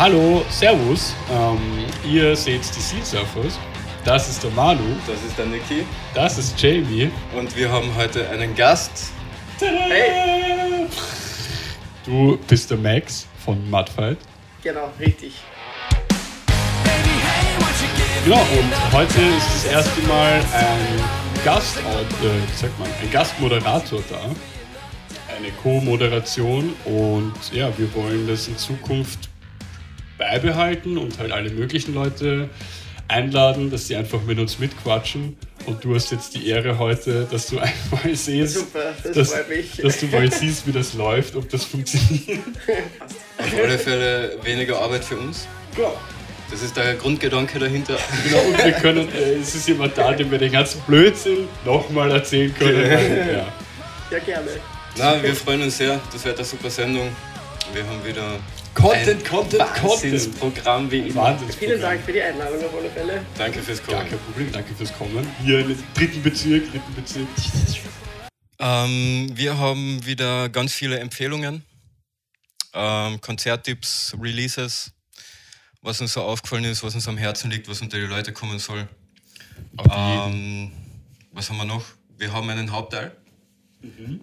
Hallo, Servus. Ähm, ihr seht die Sea Surfers. Das ist der Manu. Das ist der Niki. Das ist Jamie. Und wir haben heute einen Gast. Hey! Du bist der Max von Mudfight. Genau, richtig. Genau, und heute ist das erste Mal ein Gast, äh, sagt man, ein Gastmoderator da. Eine Co-Moderation und ja, wir wollen das in Zukunft beibehalten und halt alle möglichen Leute einladen, dass sie einfach mit uns mitquatschen. Und du hast jetzt die Ehre heute, dass du einmal siehst, Super, das dass, dass du mal siehst, wie das läuft, ob das funktioniert. Auf alle Fälle weniger Arbeit für uns. Ja. Das ist der Grundgedanke dahinter. Genau, und wir können, äh, es ist jemand da, dem wir den ganzen Blödsinn nochmal erzählen können. Ja. Ja, gerne. Na, wir freuen uns sehr. Das wird eine super Sendung. Wir haben wieder Content, ein Content, Wahnsinnsprogramm wie immer. Vielen Dank für die Einladung auf alle Fälle. Danke fürs Kommen. kein Problem, danke fürs Kommen. Hier im dritten Bezirk, dritten Bezirk. Ähm, wir haben wieder ganz viele Empfehlungen, ähm, Konzerttipps, Releases, was uns so aufgefallen ist, was uns am Herzen liegt, was unter die Leute kommen soll. Ähm, was haben wir noch? Wir haben einen Hauptteil.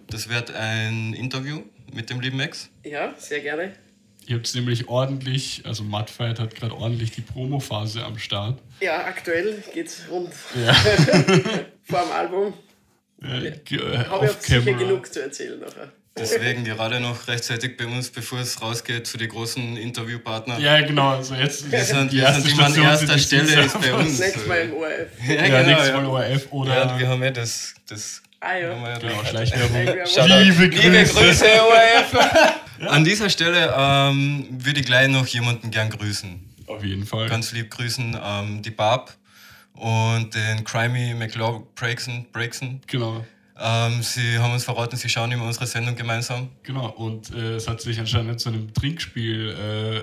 Das wird ein Interview mit dem lieben Max. Ja, sehr gerne. Ihr habt nämlich ordentlich, also Mudfight hat gerade ordentlich die Promophase am Start. Ja, aktuell geht's rund Ja. vor dem Album. Äh, ge- Habe ich sicher genug zu erzählen nachher. Deswegen gerade noch rechtzeitig bei uns, bevor es rausgeht für die großen Interviewpartner. Ja, genau. Also jetzt Wir sind, die wir sind immer an erster Stelle ist bei uns. Nächstes Mal im ORF. Ja, Ja, genau. nächstes ja. Mal ORF oder. Ja, wir haben ja das. das Ah ja. haben wir ja genau. Schleichwerbung. Liebe Grüße. Liebe Grüße, ORF! An dieser Stelle ähm, würde ich gleich noch jemanden gern grüßen. Auf jeden Fall. Ganz lieb grüßen ähm, die Barb und den Crimey McLaughlin Breakson. Breakson. Genau. Ähm, sie haben uns verraten, sie schauen immer unsere Sendung gemeinsam. Genau, und äh, es hat sich anscheinend zu einem Trinkspiel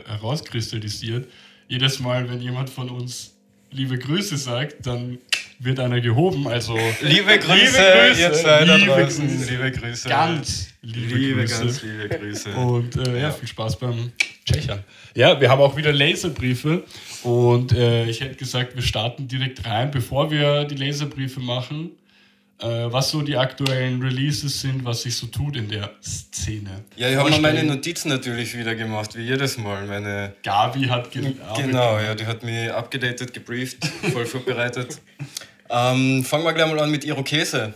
äh, herauskristallisiert. Jedes Mal, wenn jemand von uns liebe Grüße sagt, dann wird einer gehoben. Also Liebe Grüße, Grüße, ihr zwei da liebe draußen. Grüße. Liebe Grüße. ganz liebe, liebe, Grüße. ganz liebe Grüße. Und äh, ja. Ja. viel Spaß beim Tschechern. Ja, wir haben auch wieder Laserbriefe. Und äh, ich hätte gesagt, wir starten direkt rein, bevor wir die Laserbriefe machen. Äh, was so die aktuellen Releases sind, was sich so tut in der Szene. Ja, ich habe mir meine. Notizen natürlich wieder gemacht, wie jedes Mal. Meine Gabi hat ge Genau, ja, die hat mich abgedatet, gebrieft, voll vorbereitet. Ähm, fangen wir gleich mal an mit Irokese.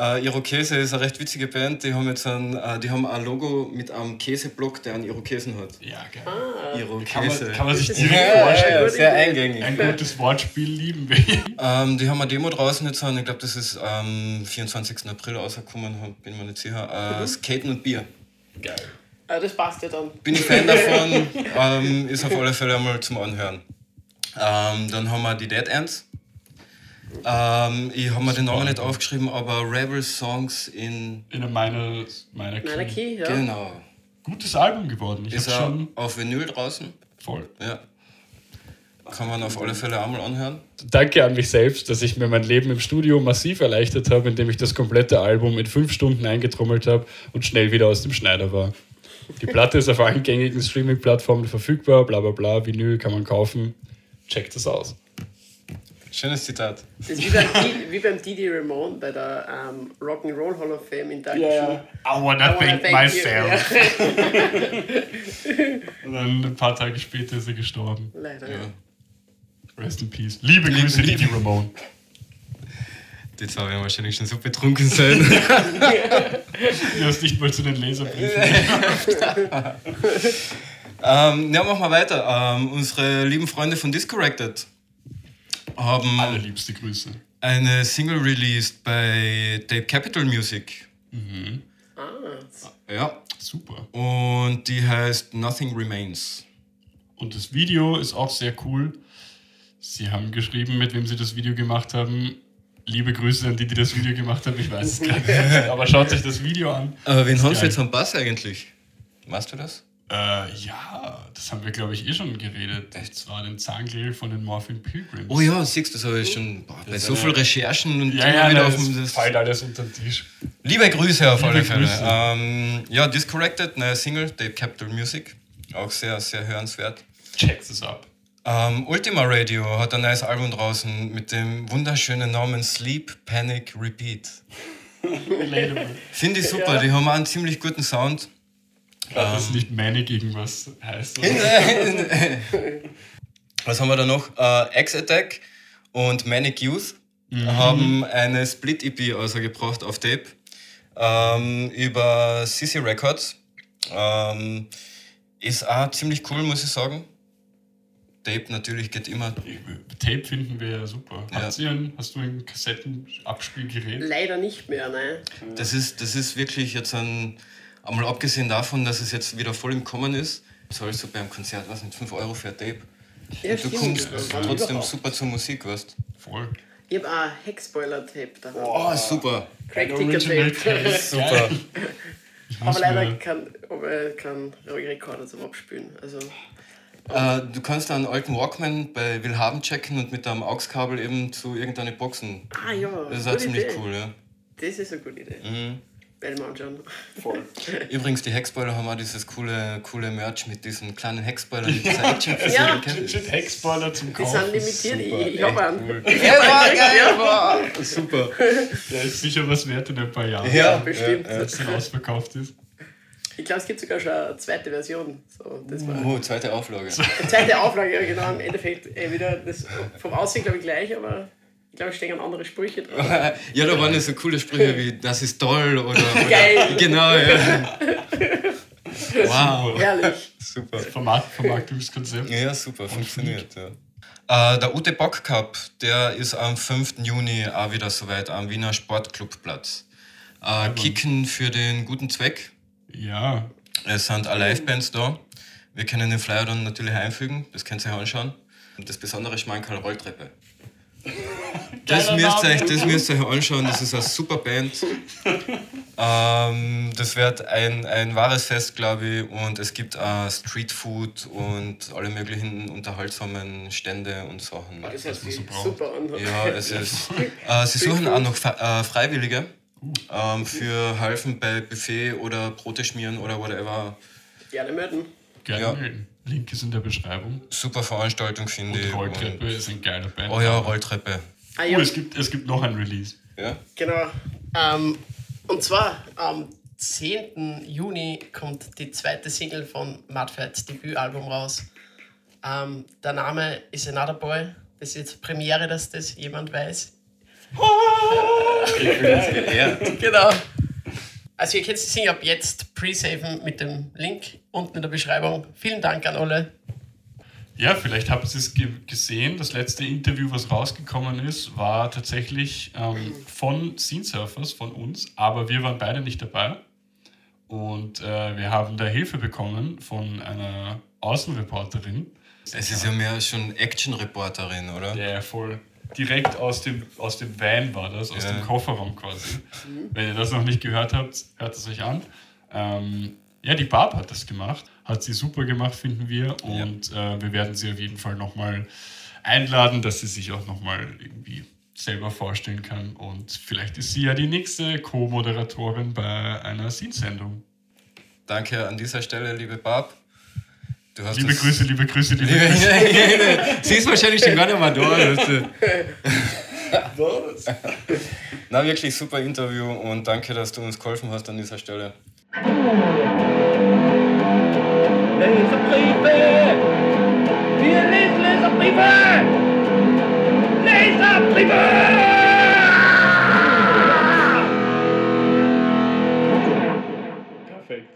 Äh, Irokese ist eine recht witzige Band, die haben jetzt ein, äh, die haben ein Logo mit einem Käseblock, der einen Irokesen hat. Ja, geil. Irokese. Kann man, kann man sich Das direkt ja, vorstellen. ja, sehr eingängig. Ein gutes Wortspiel lieben wir. Ähm, die haben eine Demo draußen jetzt, ich glaube, das ist am 24. April rausgekommen, bin mir nicht sicher. Äh, Skaten und Bier. Geil. Ah, das passt ja dann. Bin ich Fan davon, ähm, ist auf alle Fälle einmal zum Anhören. Ähm, dann haben wir die Dead Ends. Ähm, ich habe mir den Namen nicht aufgeschrieben, aber Rebel Songs in. In meiner, meiner Meiner Key. Key, ja. Genau. Gutes Album geworden. Ich Ist er schon auf Vinyl draußen? voll. Ja. Kann man auf alle Fälle einmal anhören. Danke an mich selbst, dass ich mir mein Leben im Studio massiv erleichtert habe, indem ich das komplette Album in fünf Stunden eingetrommelt habe und schnell wieder aus dem Schneider war. Die Platte ist auf allen gängigen Streaming-Plattformen verfügbar, bla bla bla, Vinyl kann man kaufen. Checkt es aus. Schönes Zitat. Das ist wie beim, wie beim Didi Ramone bei der ähm, Rock'n'Roll Hall of Fame in. I wanna I wanna thank thank myself. you. Und dann ein paar Tage später ist er gestorben. Leider. Ja. Rest in peace. Liebe Grüße, liebe- Didi Ramone. Die zwei werden wahrscheinlich schon so betrunken sein. Du hast nicht mal zu den Laserbriefen. ähm, ja, machen wir weiter. Ähm, unsere lieben Freunde von Discorrected haben Allerliebste Grüße. eine Single released bei Tape Capital Music. Ah, Ja. Super. Und die heißt Nothing Remains. Und das Video ist auch sehr cool. Sie haben geschrieben, mit wem sie das Video gemacht haben. Liebe Grüße an die, die das Video gemacht haben. Ich weiß es gar nicht. Aber schaut euch das Video an. Aber wen haben sie jetzt am Bass eigentlich? Weißt du das? Äh, ja, das haben wir, glaube ich, eh schon geredet. Das war den Zahngrill von den Morphin Pilgrims. Oh ja, siehst du, das habe ich schon boah, bei so eine- viel Recherchen und Ja, immer ja, wieder das auf dem. Das fällt alles unter den Tisch. Liebe Grüße auf Liebe alle Fälle. Ähm, ja, Discorrected, neue Single, Tape Capital Music. Auch sehr, sehr hörenswert. Checkt es ab. Ähm, Ultima Radio hat ein neues Album draußen mit dem wunderschönen Namen Sleep, Panic, Repeat. Finde ich super, die haben auch einen ziemlich guten Sound. Dass es nicht Manic irgendwas heißt. Was haben wir da noch? Äh, X-Attack und Manic Youth haben eine Split-EP rausgebracht auf Tape ähm, über CC Records. Ähm, ist auch ziemlich cool, muss ich sagen. Tape natürlich geht immer. Tape finden wir ja super. Ja. Habt ihr ein, hast du ein Kassettenabspielgerät? Leider nicht mehr, ne? Das ist, das ist wirklich jetzt ein, einmal abgesehen davon, dass es jetzt wieder voll im Kommen ist, zahlst du beim Konzert, was nicht, 5 Euro für ein Tape. Ja, du kommst trotzdem überhaupt? super zur Musik, weißt Voll. Ich habe auch Heckspoiler-Tape da. Oh, super. Craig Original Ticker-Tape. Tape. Super. Aber leider kein, aber kein Rekorder zum Abspielen. Also, Äh, du kannst einen alten Walkman bei Willhaben checken und mit einem AUX-Kabel eben zu irgendeine Boxen. ah ja, Das ist auch ziemlich Idee. cool, ja. Das ist eine gute Idee. Mhm. Mal anschauen. Voll. Übrigens, die Heckspoiler haben auch dieses coole, coole Merch mit diesen kleinen Heckspoilern, mit dieser action Ja. Legit Heckspoiler zum Die Kaufen. sind limitiert. super, Ich, ich habe einen. cool. Ja, hab war geil, war super. Der ist sicher was wert in ein paar Jahren, Ja, bestimmt. ja, es ausverkauft ist. Ich glaube, es gibt sogar schon eine zweite Version. So, das war Oh, zweite Auflage. zweite Auflage, ja genau. Im Endeffekt äh, wieder das, vom Aussehen, glaube ich, gleich, aber ich glaube, es stehen andere Sprüche drauf. Ja, da waren ja so coole Sprüche wie das ist toll oder, oder Geil. Genau, ja. Wow. Herrlich. Super. Vermarkt Vermarktungskonzept. Ja, super, funktioniert. Ja. Äh, der Ute Bock Cup, der ist am 5. Juni auch wieder soweit am Wiener Sportclubplatz. Äh, Kicken für den guten Zweck. Ja, Es sind auch Live-Bands da. Wir können den Flyer dann natürlich einfügen, das könnt ihr euch anschauen. Und das besondere Schmankerl Rolltreppe. Das müsst, ihr euch, das müsst ihr euch anschauen, das ist eine super Band. ähm, das wird ein, ein wahres Fest, glaube ich. Und es gibt auch Streetfood und alle möglichen unterhaltsamen Stände und Sachen. Das hört sich so braucht. super an. Ja, es ist. Äh, sie suchen auch noch äh, Freiwillige ähm, für Helfen bei Buffet oder Brote schmieren oder whatever. Gerne melden. gerne Ja. melden. Link ist in der Beschreibung. Super Veranstaltung, finde Und ich. Rolltreppe ist ein geiler Band. Und, oh ja, Rolltreppe. Ah, Oh, ja, es gibt, es gibt noch ein Release. Ja? genau. Ähm, und zwar am 10. Juni kommt die zweite Single von Mudfats Debütalbum raus. Ähm, der Name ist Another Boy. Das ist jetzt Premiere, dass das jemand weiß. Genau. Also ihr könnt die Single ab jetzt pre-saven mit dem Link unten in der Beschreibung. Vielen Dank an alle. Ja, vielleicht habt ihr es ge gesehen. Das letzte Interview, was rausgekommen ist, war tatsächlich ähm, von Scene Surfers, von uns, aber wir waren beide nicht dabei. Und äh, wir haben da Hilfe bekommen von einer Außenreporterin, Es ist ja mehr schon Action-Reporterin, oder? der voll direkt aus dem, aus dem Van war das, aus Ja. dem Kofferraum quasi. Wenn ihr das noch nicht gehört habt, hört es euch an. Ähm, ja, die Barb hat das gemacht, hat sie super gemacht, finden wir. Und äh, wir werden sie auf jeden Fall nochmal einladen, dass sie sich auch nochmal irgendwie selber vorstellen kann. Und vielleicht ist sie ja die nächste Co-Moderatorin bei einer Scene-Sendung. Danke an dieser Stelle, liebe Barb. Du hast Liebe Grüße, liebe Grüße, liebe Liebe- Grüße. Sie ist wahrscheinlich schon gar nicht mehr da. du. Na, wirklich super Interview und danke, dass du uns geholfen hast an dieser Stelle. Laserbriefe! Wir lesen Laserbriefe! Perfekt.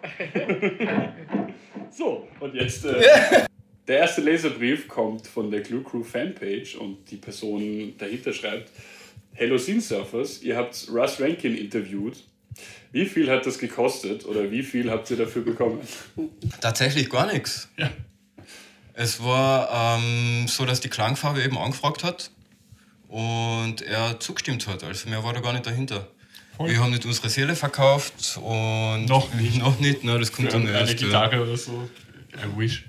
so, und jetzt. Äh, der erste Leserbrief kommt von der Glue Crew Fanpage und die Person dahinter schreibt: Hello Scene Surfers, ihr habt Russ Rankin interviewt. Wie viel hat das gekostet oder wie viel habt ihr dafür bekommen? Tatsächlich gar nichts. Ja. Es war ähm, so, dass die Klangfarbe eben angefragt hat und er zugestimmt hat. Also mehr war da gar nicht dahinter. Voll. Wir haben nicht unsere Seele verkauft und Noch nicht. Noch nicht, ne, das kommt Für dann eine erst. ja. Gitarre oder so. I wish.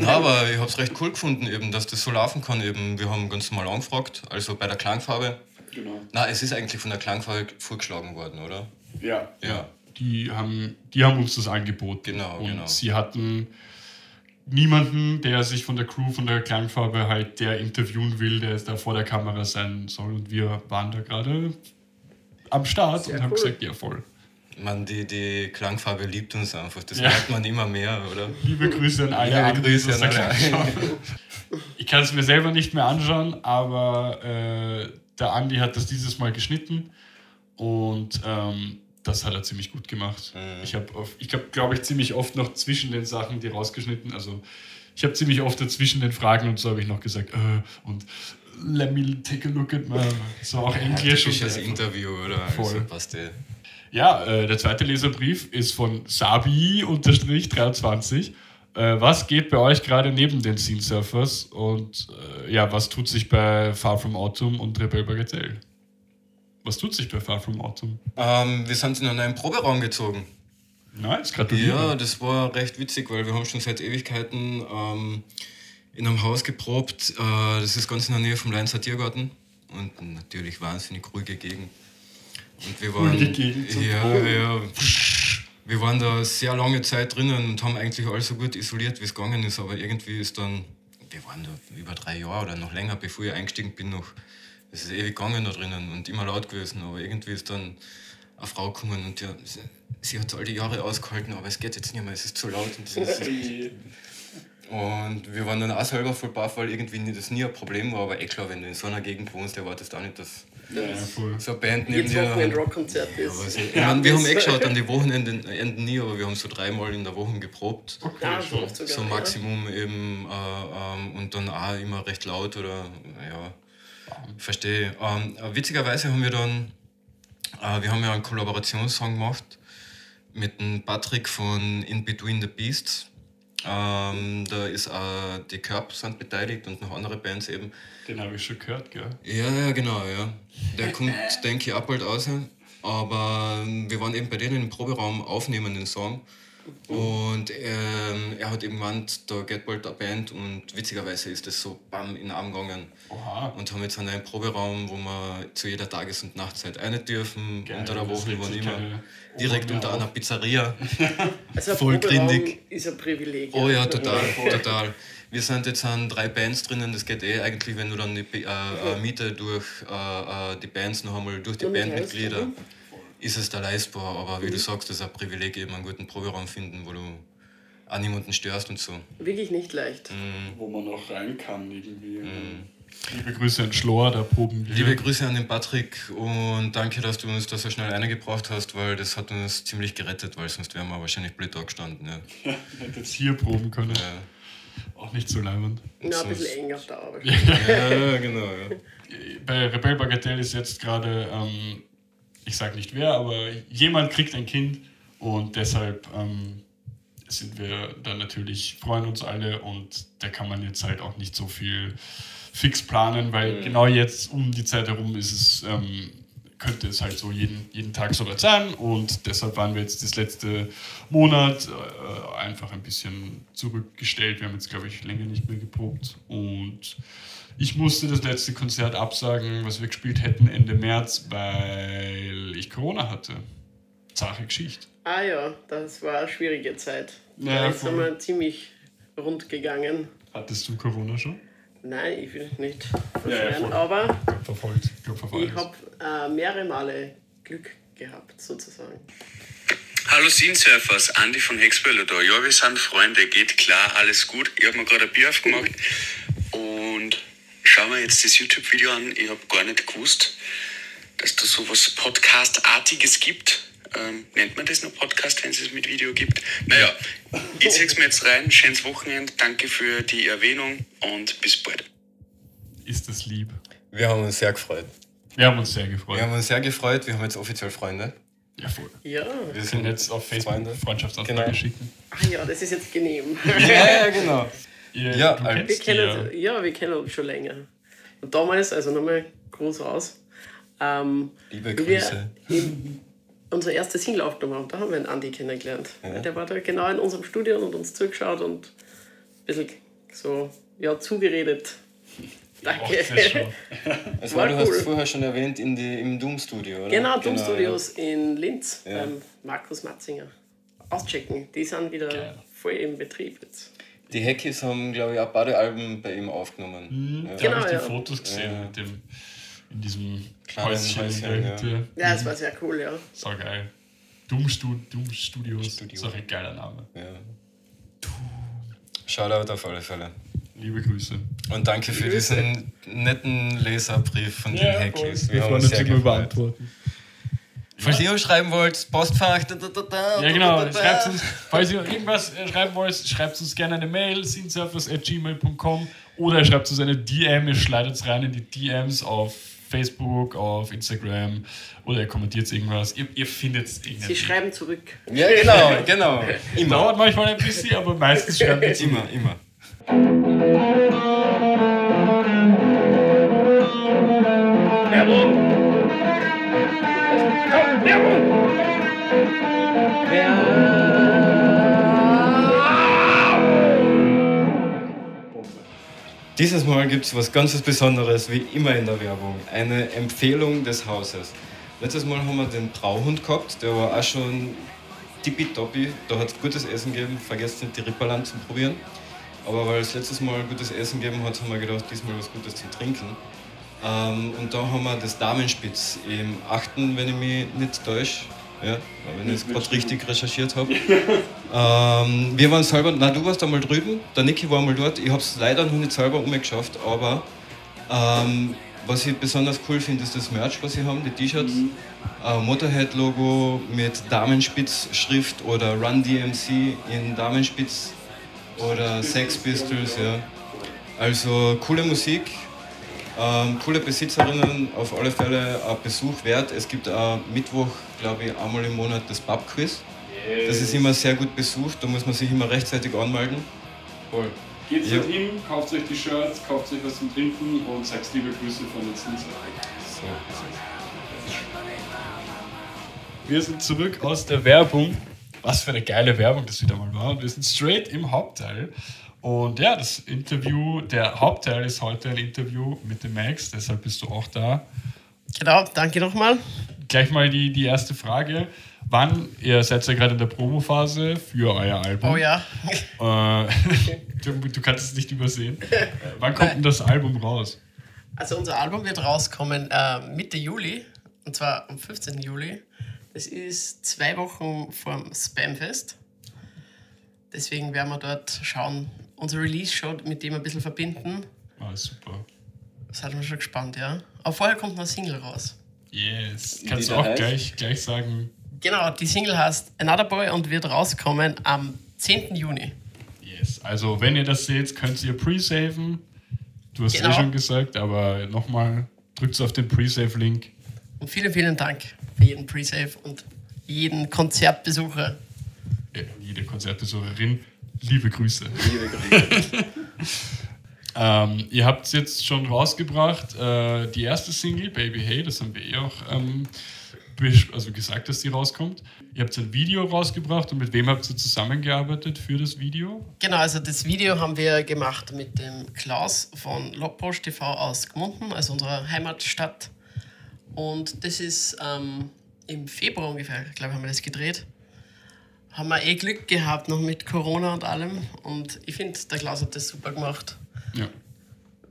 Na, aber ich habe es recht cool gefunden, eben, dass das so laufen kann. Eben. Wir haben ganz normal angefragt, also bei der Klangfarbe. Genau. Na, es ist eigentlich von der Klangfarbe vorgeschlagen worden, oder? Ja. Ja. Die haben, die haben uns das angeboten. Genau, und genau. sie hatten niemanden, der sich von der Crew, von der Klangfarbe halt, der interviewen will, der da vor der Kamera sein soll. Und wir waren da gerade am Start Sehr und haben cool. gesagt, ja voll. Man, die, die Klangfarbe liebt uns einfach. Das Ja. merkt man immer mehr, oder? Liebe Grüße an alle. Ja, an Grüße an alle. Klangfarbe. Ich kann es mir selber nicht mehr anschauen, aber äh, der Andi hat das dieses Mal geschnitten und ähm, das hat er ziemlich gut gemacht. Mhm. Ich habe, ich habe, glaube ich, ziemlich oft noch zwischen den Sachen, die rausgeschnitten, also ich habe ziemlich oft dazwischen den Fragen und so habe ich noch gesagt, äh, und let me take a look at my, so auch Englisch. und Typisches einfach- Interview, oder? Voll. Also passt eh. ja, äh, der zweite Leserbrief ist von Sabi-23. Äh, was geht bei euch gerade neben den Scene Surfers und äh, ja, was tut sich bei Far From Autumn und Rebel Bagatelle? Was tut sich bei Far From Autumn? Ähm, wir sind in einen Proberaum gezogen. Nice, gratuliere. Ja, das war recht witzig, weil wir haben schon seit Ewigkeiten ähm, in einem Haus geprobt. Äh, das ist ganz in der Nähe vom Leinzer Tiergarten und natürlich wahnsinnig ruhige Gegend. Und wir waren, Ruhige Gegend ja, ja. Wir waren da sehr lange Zeit drinnen und haben eigentlich alles so gut isoliert, wie es gegangen ist. Aber irgendwie ist dann, wir waren da über drei Jahre oder noch länger, bevor ich eingestiegen bin, noch. Es ist ewig gegangen da drinnen und immer laut gewesen. Aber irgendwie ist dann eine Frau gekommen und ja, sie, sie hat all die Jahre ausgehalten, aber es geht jetzt nicht mehr, es ist zu laut. Und, und wir waren dann auch selber voll baff, weil irgendwie das nie ein Problem war. Aber eh klar, wenn du in so einer Gegend wohnst, erwartest du auch nicht, dass Ja, voll. so eine Band neben dir... Wochenende Rockkonzert Ja, ist. ich meine, wir haben eh geschaut an die Wochenenden Enden nie, aber wir haben so dreimal in der Woche geprobt. Ja, so sogar. So ja. Maximum eben äh, ähm, und dann auch immer recht laut oder ja, verstehe. Ähm, äh, witzigerweise haben wir dann, äh, wir haben ja einen Kollaborationssong gemacht mit dem Patrick von In Between the Beasts. Ähm, da ist auch die Curb sind beteiligt und noch andere Bands eben. Den habe ich schon gehört, gell? Ja, ja, genau, ja. Der kommt, denke ich, ab bald raus. Aber ähm, wir waren eben bei denen im Proberaum aufnehmen, den Song. Und ähm, er hat eben gemeint, da geht bald eine Band und witzigerweise ist das so bam in den Arm gegangen. Oha. Und haben jetzt einen Proberaum, wo wir zu jeder Tages- und Nachtzeit rein dürfen, Geil, unter der Woche, wann immer. Direkt unter auf. einer Pizzeria. Also ein voll Proberaum grindig. ist ein Privileg. Oh ja, total, total. Wir sind jetzt an drei Bands drinnen, das geht eh eigentlich, wenn du dann die äh, äh, Miete durch äh, äh, die Bands noch einmal durch die Bandmitglieder, Reis, ist es da leistbar. Aber wie du sagst, das ist ein Privileg, eben einen guten Proberaum finden, wo du auch niemanden störst und so. Wirklich nicht leicht. Mhm. Wo man noch rein kann irgendwie. Liebe Grüße an Schlor, da proben wir. Liebe Grüße an den Patrick und danke, dass du uns da so schnell eingebracht hast, weil das hat uns ziemlich gerettet, weil sonst wären wir wahrscheinlich blöd da gestanden. Ja. Hätte jetzt hier proben können. Ja. Auch nicht so leibend. Na, ein bisschen eng auf der Arbeit. ja, genau. Ja. bei Rebel Bagatelle ist jetzt gerade, ähm, ich sag nicht wer, aber jemand kriegt ein Kind und deshalb ähm, sind wir da natürlich, freuen uns alle und da kann man jetzt halt auch nicht so viel fix planen, weil genau jetzt um die Zeit herum ist es, ähm, könnte es halt so jeden, jeden Tag so weit sein und deshalb waren wir jetzt das letzte Monat äh, einfach ein bisschen zurückgestellt. Wir haben jetzt, glaube ich, länger nicht mehr geprobt und ich musste das letzte Konzert absagen, was wir gespielt hätten Ende März, weil ich Corona hatte. Zache Geschichte. Ah ja, das war eine schwierige Zeit. Ja, da ist einmal ziemlich rund gegangen. Hattest du Corona schon? Nein, ich will nicht Ja, ja, verschweren, voll. aber Verfolgt. Ich glaube, verfolgt. ich habe äh, mehrere Male Glück gehabt, sozusagen. Hallo Scene-Surfers, Andi von Hexböller da. Ja, wir sind Freunde, geht klar, alles gut. Ich habe mir gerade ein Bier aufgemacht und schauen wir jetzt das YouTube-Video an. Ich habe gar nicht gewusst, dass da sowas Podcast-artiges gibt. Ähm, nennt man das noch Podcast, wenn es es mit Video gibt? Naja, ich zeig's mir jetzt rein. Schönes Wochenende. Danke für die Erwähnung und bis bald. Ist das lieb. Wir haben uns sehr gefreut. Wir haben uns sehr gefreut. Wir haben uns sehr gefreut, wir haben jetzt offiziell Freunde. ja, voll. Ja. Wir Wir können jetzt auf Facebook Freunde. Freundschaftsanfrage Genau. schicken. Ah ja, das ist jetzt genehm. Ja, ja, genau. Ihr, Ja, du also- Wir kennst kennen, die ja, wir kennen uns schon länger. Und damals, also nochmal groß raus, ähm, Liebe wir Grüße. im- unsere erste Single aufgenommen haben, da haben wir einen Andi kennengelernt. Der war da genau in unserem Studio und uns zugeschaut und ein bisschen so, ja, zugeredet. Danke. Das War war, du cool. hast vorher schon erwähnt in die, im Doom-Studio, oder? Genau, Doom Studios in Linz Ja. beim Markus Matzinger. Auschecken, die sind wieder Geil. voll im Betrieb jetzt. Die Heckies haben, glaube ich, auch beide Alben bei ihm aufgenommen. Mhm, Ja. da Genau, habe ich die ja. Fotos gesehen Ja. mit dem, in diesem Kleinen Häuschen in Häuschen, der ja. Hütte. Ja, das war sehr cool, ja. So geil. Doom, Stu Doom Studios. Studio. So ein geiler Name. Ja. Shoutout auf alle Fälle. Liebe Grüße. Und danke für diesen netten Leserbrief von den Heckies. Wir freuen uns immer über Antworten. Falls ihr uns schreiben wollt, Postfach. Da, da, da, da, Ja, genau. da, da, da. Schreibt uns, falls ihr irgendwas schreiben wollt, schreibt uns gerne eine Mail, sinsurfers.gmail.com oder schreibt uns eine DM, ihr schleidet es rein in die DMs auf Facebook, auf Instagram oder ihr kommentiert irgendwas. Ihr, ihr findet es Sie irgendwie. schreiben zurück. Ja, genau, genau. Immer. Dauert manchmal ein bisschen, aber meistens schreiben wir zu. Immer, immer. Dieses Mal gibt es was ganz Besonderes, wie immer in der Werbung. Eine Empfehlung des Hauses. Letztes Mal haben wir den Brauhund gehabt, der war auch schon tippitoppi. Da hat es gutes Essen gegeben. Vergesst nicht, die Ripperland zu probieren. Aber weil es letztes Mal gutes Essen gegeben hat, haben wir gedacht, diesmal was Gutes zum Trinken. Ähm, und da haben wir das Damenspitz im 8., wenn ich mich nicht täusche. Ja, wenn ich es gerade richtig recherchiert habe. Ähm, wir waren selber, na du warst einmal drüben, der Niki war mal dort. Ich habe es leider noch nicht selber umgeschafft, aber ähm, was ich besonders cool finde, ist das Merch, was sie haben, die T-Shirts. Äh, Motorhead-Logo mit Damenspitz-Schrift oder Run DMC in Damenspitz oder Sex Pistols, ja. Also coole Musik, ähm, coole Besitzerinnen, auf alle Fälle ein Besuch wert. Es gibt auch Mittwoch, glaube ich, einmal im Monat das Pub-Quiz. Das ist immer sehr gut besucht, da muss man sich immer rechtzeitig anmelden. Voll. Geht Ja. dort hin, kauft euch die Shirts, kauft euch was zum Trinken und sagt liebe Grüße von den Sinsern. So. Wir sind zurück aus der Werbung. Was für eine geile Werbung das wieder mal war. Und wir sind straight im Hauptteil. Und ja, das Interview, der Hauptteil ist heute ein Interview mit dem Max, deshalb bist du auch da. Genau, danke nochmal. Gleich mal die, die erste Frage. Wann, ihr seid ja gerade in der Promophase für euer Album. Oh ja. Äh, du, du kannst es nicht übersehen. Wann kommt denn das Album raus? Also unser Album wird rauskommen äh, Mitte Juli, und zwar am 15. Juli. Das ist zwei Wochen vorm Spamfest. Deswegen werden wir dort schauen, unser Release-Show mit dem ein bisschen verbinden. Ah, super. Seid wir schon gespannt, ja. Aber vorher kommt noch ein Single raus. Yes. Kannst du auch heißt? gleich, gleich sagen, Genau, die Single heißt Another Boy und wird rauskommen am 10. Juni. yes. Also, wenn ihr das seht, könnt ihr pre-saven. Du hast Genau. eh schon gesagt, aber nochmal, drückt auf den Pre-Save-Link. Und vielen, vielen Dank für jeden Pre-Save und jeden Konzertbesucher. Ja, jede Konzertbesucherin, liebe Grüße. Liebe Grüße. Ähm, ihr habt jetzt schon rausgebracht, äh, die erste Single, Baby Hey, das haben wir eh auch ähm, also gesagt, dass die rauskommt. Ihr habt ein Video rausgebracht und mit wem habt ihr zusammengearbeitet für das Video? Genau, also das Video haben wir gemacht mit dem Klaus von Lobposch TV aus Gmunden, also unserer Heimatstadt. Und das ist ähm, im Februar ungefähr, glaube ich, haben wir das gedreht. Haben wir eh Glück gehabt, noch mit Corona und allem. Und ich finde, der Klaus hat das super gemacht. Ja.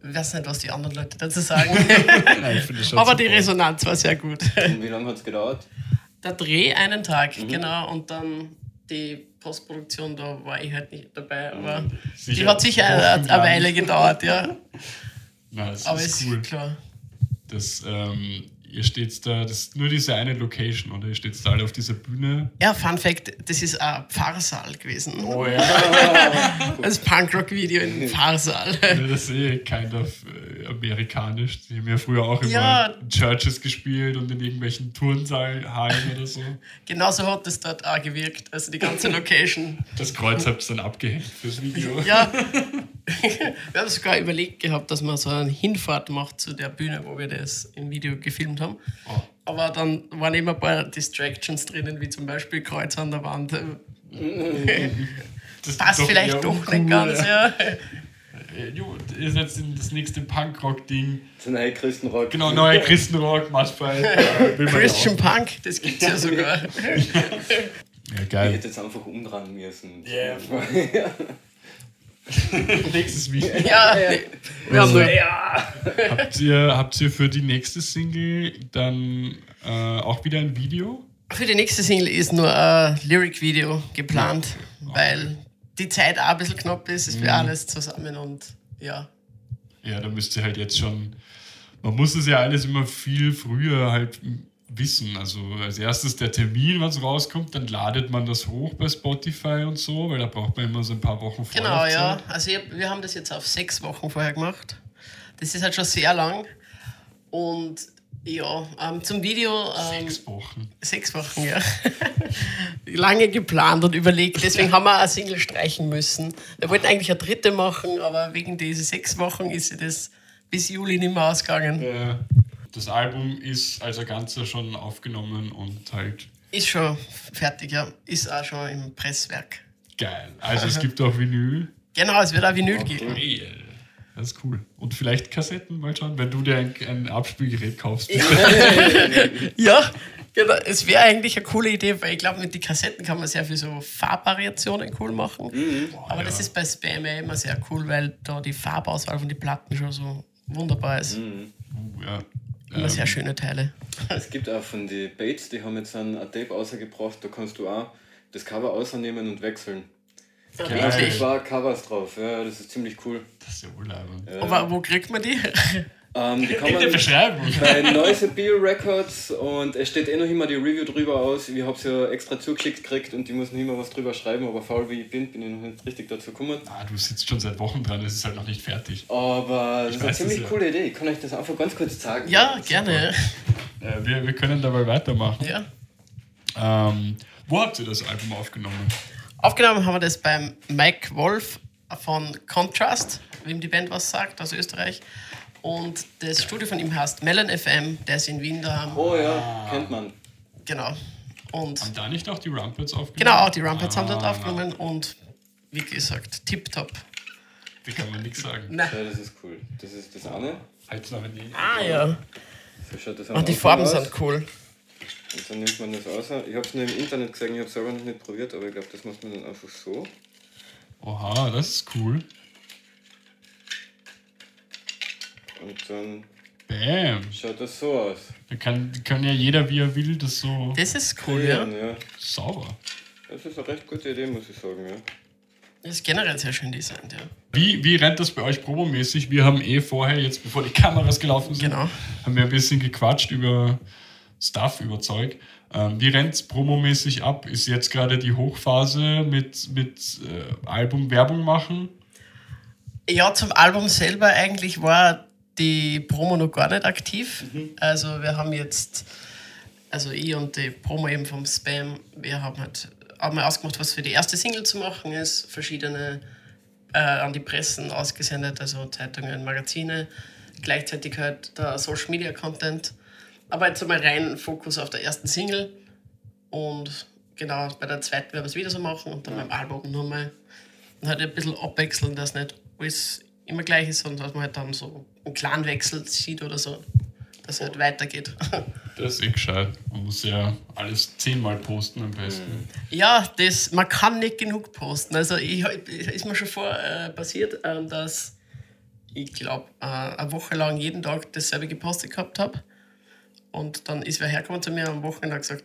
Ich weiß nicht, was die anderen Leute dazu sagen. Nein, ich finde das schon Aber die. Resonanz war sehr gut. Und wie lange hat es gedauert? Der Dreh einen Tag, genau. Und dann die Postproduktion, da war ich halt nicht dabei. Aber die Sicher hat sicher eine, eine. Weile gedauert, ja. Na, das Aber ist ist cool. klar. Das, ähm, ihr steht da, das ist nur diese eine Location, oder? Ihr steht da alle auf dieser Bühne. Ja, Fun Fact: das ist ein Pfarrsaal gewesen. Oh ja. Das Punkrock-Video im Pfarrsaal. das ist eh kind of äh, amerikanisch. Die haben ja früher auch immer Ja. in Churches gespielt und in irgendwelchen Turnhallen oder so. Genauso hat es dort auch gewirkt. Also die ganze Location. Das Kreuz habt ihr dann abgehängt fürs Video. Ja. Wir haben sogar überlegt gehabt, dass man so eine Hinfahrt macht zu der Bühne, wo wir das im Video gefilmt haben. Oh. Aber dann waren eben ein paar Distractions drinnen, wie zum Beispiel Kreuz an der Wand. Das Passt ist vielleicht doch nicht ganz, ja. ja. Äh, ihr seid in das nächste Punkrock-Ding. Das ist ein Christenrock. Genau, neue Christenrock. Äh, man Christian ja Punk, das gibt's ja sogar. Ja, Ich geil. hätte jetzt einfach umdrehen müssen. Yeah. Nächstes Video. Ja, wir haben nur. Habt ihr, habt ihr für die nächste Single dann äh, auch wieder ein Video? Für die nächste Single ist nur ein Lyric-Video geplant, weil die Zeit auch ein bisschen knapp ist. Es wäre alles zusammen und ja. Ja, da müsst ihr halt jetzt schon. Man muss es ja alles immer viel früher halt wissen. Also als erstes der Termin, wenn es rauskommt, dann ladet man das hoch bei Spotify und so, weil da braucht man immer so ein paar Wochen Genau, Vorlaufzeit. ja. Also wir haben das jetzt auf sechs Wochen vorher gemacht. Das ist halt schon sehr lang. Und ja, ähm, zum Video. Ähm, Sechs Wochen. Sechs Wochen, ja. Lange geplant und überlegt. Deswegen haben wir eine Single streichen müssen. Wir wollten eigentlich eine dritte machen, aber wegen dieser sechs Wochen ist sie das bis Juli nicht mehr ausgegangen. Äh, das Album ist als Ganzer schon aufgenommen und halt Ist schon fertig, ja. Ist auch schon im Presswerk. geil. Also es gibt auch Vinyl. Genau, es wird auch Vinyl geben. Geil. Das ist cool. Und vielleicht Kassetten, mal schauen, wenn du dir ein, ein Abspielgerät kaufst. Ja, genau. Es wäre eigentlich eine coole Idee, weil ich glaube, mit den Kassetten kann man sehr viel so Farbvariationen cool machen. Aber das ja. ist bei Spam ja immer sehr cool, weil da die Farbauswahl von den Platten schon so wunderbar ist. Uh, ja. Immer sehr schöne Teile. Es gibt auch von den Bates, die haben jetzt ein, Tape rausgebracht, da kannst du auch das Cover ausnehmen und wechseln. Da Geil. sind zwei Covers drauf, ja, das ist ziemlich cool. Das ist ja wohl leibend. Aber wo kriegt man die? Ähm, die kann In der man Beschreibung. bei Noise Appeal Records und es steht eh noch immer die Review drüber aus. Ich habe sie ja extra zugeschickt gekriegt und die muss noch immer was drüber schreiben, aber faul wie ich bin, bin ich noch nicht richtig dazu gekommen. Ah, du sitzt schon seit Wochen dran, es ist halt noch nicht fertig. Aber das ist eine es ziemlich ja. coole Idee. Ich kann euch das einfach ganz kurz zeigen. Ja, gerne. Äh, wir, wir können dabei weitermachen. Ja. Ähm, wo habt ihr das Album aufgenommen? Aufgenommen haben wir das beim Mike Wolf von Contrast, wem die Band was sagt, aus Österreich. Und das Studio von ihm heißt Melon FM, der ist in Wien daheim. Oh ja, kennt man. Genau. Und Haben da nicht auch die Rumpets aufgenommen? genau, auch die Rumpets haben dort Ah, aufgenommen und wie gesagt, tipptopp. Wie kann man nichts sagen. Nein. Ja, das ist cool. Das ist das eine. Halt's noch in die. Ah ja. So schaut das Und die Anfang Farben aus. sind cool. Und dann nimmt man das aus. Ich habe es nur im Internet gesehen, ich habe es selber noch nicht probiert, aber ich glaube, das macht man dann einfach so. Oha, das ist cool. Und dann Bam. schaut das so aus. Da kann, kann ja jeder, wie er will, das so Das ist cool, ja. ja. sauber. Das ist eine recht gute Idee, muss ich sagen, ja. Das ist generell sehr schön designt, ja. Wie, wie rennt das bei euch promomäßig? Wir haben eh vorher, jetzt bevor die Kameras gelaufen sind, Genau. haben wir ein bisschen gequatscht über Stuff, über Zeug. Ähm, wie rennt es promomäßig ab? Ist jetzt gerade die Hochphase mit, mit äh, Album Werbung machen? Ja, zum Album selber eigentlich war die Promo noch gar nicht aktiv. Also wir haben jetzt, also ich und die Promo eben vom Spam, wir haben halt einmal ausgemacht, was für die erste Single zu machen ist, verschiedene äh, an die Pressen ausgesendet, also Zeitungen, Magazine, gleichzeitig halt der Social Media Content. Aber jetzt einmal rein Fokus auf der ersten Single. Und genau bei der zweiten werden wir es wieder so machen und dann beim Album nochmal. Und halt ein bisschen abwechseln, dass nicht alles immer gleich ist, sondern dass man halt dann so einen kleinen Wechsel sieht oder so, dass es halt weitergeht. Das ist eh gescheit. Man muss ja alles zehnmal posten am besten. Ja, das, man kann nicht genug posten. Also ich, ist mir schon vor äh, passiert, ähm, dass ich glaube, äh, eine Woche lang jeden Tag dasselbe gepostet gehabt habe. Und dann ist wer hergekommen zu mir am Wochenende und hat gesagt,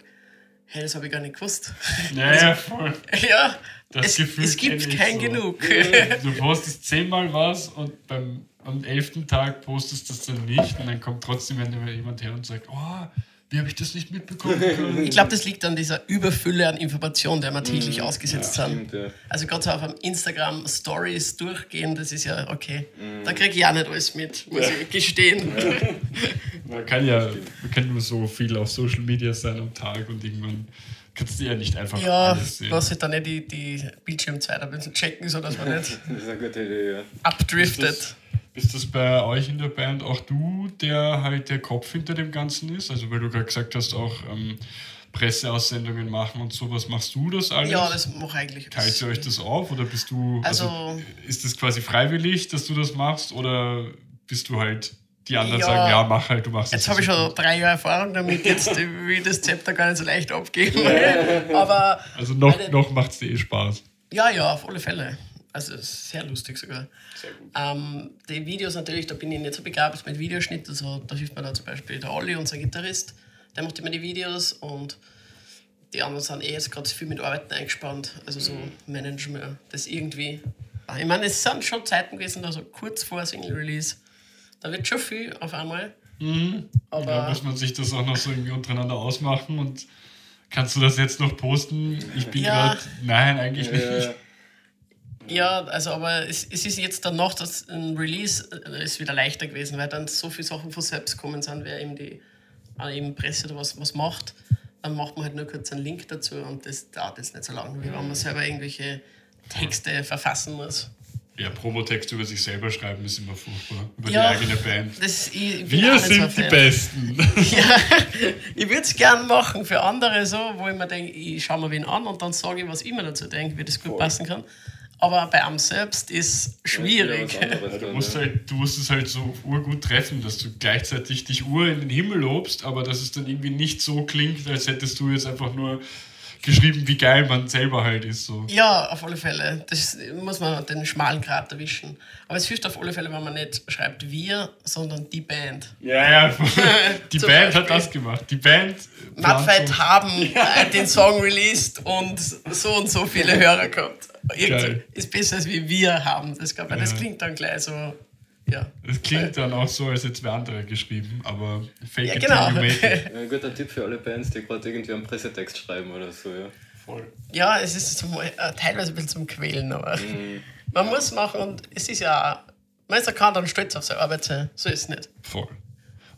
hey, das habe ich gar nicht gewusst. Ja, ja, voll. ja, Das es, Gefühl es gibt kein so. genug. Du postest zehnmal was und beim am elften Tag postest du das dann nicht und dann kommt trotzdem jemand her und sagt, oh, wie habe ich das nicht mitbekommen können? Ich glaube, das liegt an dieser Überfülle an Informationen, der wir täglich ausgesetzt sind. Stimmt, ja. Also gerade so auf einem Instagram Stories durchgehen, das ist ja okay. Da kriege ich auch nicht alles mit, muss ich gestehen. Man kann ja man kann nur so viel auf Social Media sein am Tag und irgendwann kannst du ja nicht einfach Ja, alles sehen. lass halt dann nicht die, die Bildschirmzeit ein bisschen checken, sodass man nicht Das ist eine gute Idee, ja. abdriftet. Ist das bei euch in der Band auch du, der halt der Kopf hinter dem Ganzen ist? Also weil du gerade gesagt hast, auch ähm, Presseaussendungen machen und sowas. Machst du das alles? Ja, das mache ich eigentlich. Teilt ihr euch das auf oder bist du, also, Also- ist das quasi freiwillig, dass du das machst oder bist du halt, die anderen Ja. sagen, ja, mach halt, du machst Jetzt das habe ich schon gut. drei Jahre Erfahrung damit, jetzt will ich das Zepter gar nicht so leicht abgeben. Aber Also noch, noch macht es dir eh Spaß. ja, ja, auf alle Fälle. Also sehr lustig sogar. Sehr gut. Ähm, die Videos natürlich, da bin ich nicht so begabt mit Videoschnitt. Also da hilft mir dann zum Beispiel der Olli, unser Gitarrist. Der macht immer die Videos und die anderen sind eh jetzt gerade viel mit Arbeiten eingespannt. Also so managen wir das irgendwie. Ich meine, es sind schon Zeiten gewesen, also kurz vor Single Release. Da wird schon viel auf einmal. Aber Da muss man sich das auch noch so irgendwie untereinander ausmachen und kannst du das jetzt noch posten? Ich bin Ja. gerade. Nein, eigentlich nicht. Ja, also aber es, es ist jetzt dann noch, dass ein Release äh, ist wieder leichter gewesen, weil dann so viele Sachen von selbst kommen sind, wer eben die äh, eben Presse oder was, was macht, dann macht man halt nur kurz einen Link dazu und das dauert jetzt nicht so lange, wie wenn man selber irgendwelche Texte verfassen muss. Ja, Promotext über sich selber schreiben ist immer furchtbar. Über Ja. die eigene Band. Das, ich, Wir sind die. Besten. Ja, ich würde es gern machen für andere so, wo ich mir denke, ich schaue mir wen an und dann sage ich, was ich mir dazu denke, wie das gut passen kann. Aber bei einem selbst ist schwierig. Ja, anderes Du musst, halt, du musst es halt so urgut treffen, dass du gleichzeitig dich ur in den Himmel lobst, aber dass es dann irgendwie nicht so klingt, als hättest du jetzt einfach nur geschrieben, wie geil man selber halt ist. So. Ja, auf alle Fälle. Das muss man den schmalen Grat erwischen. Aber es hilft auf alle Fälle, wenn man nicht schreibt wir, sondern die Band. Ja, ja. Die Band hat Beispiel. das gemacht. Die Band. Mudfight so- haben äh, den Song released und so und so viele Hörer gehabt. Irgendwie Geil. ist besser als wie wir haben das gehabt, weil das Ja. klingt dann gleich so, ja. Das klingt dann auch so, als hätte es wer andere geschrieben, aber fake Ja, it genau. till you make it. Ja, ein guter Tipp für alle Bands, die gerade irgendwie einen Pressetext schreiben oder so, ja. Voll. Ja, es ist zum, äh, teilweise ein bisschen zum Quälen, aber man muss machen und es ist ja, man ist ja kann dann stolz auf seine Arbeit sein. So ist es nicht. Voll.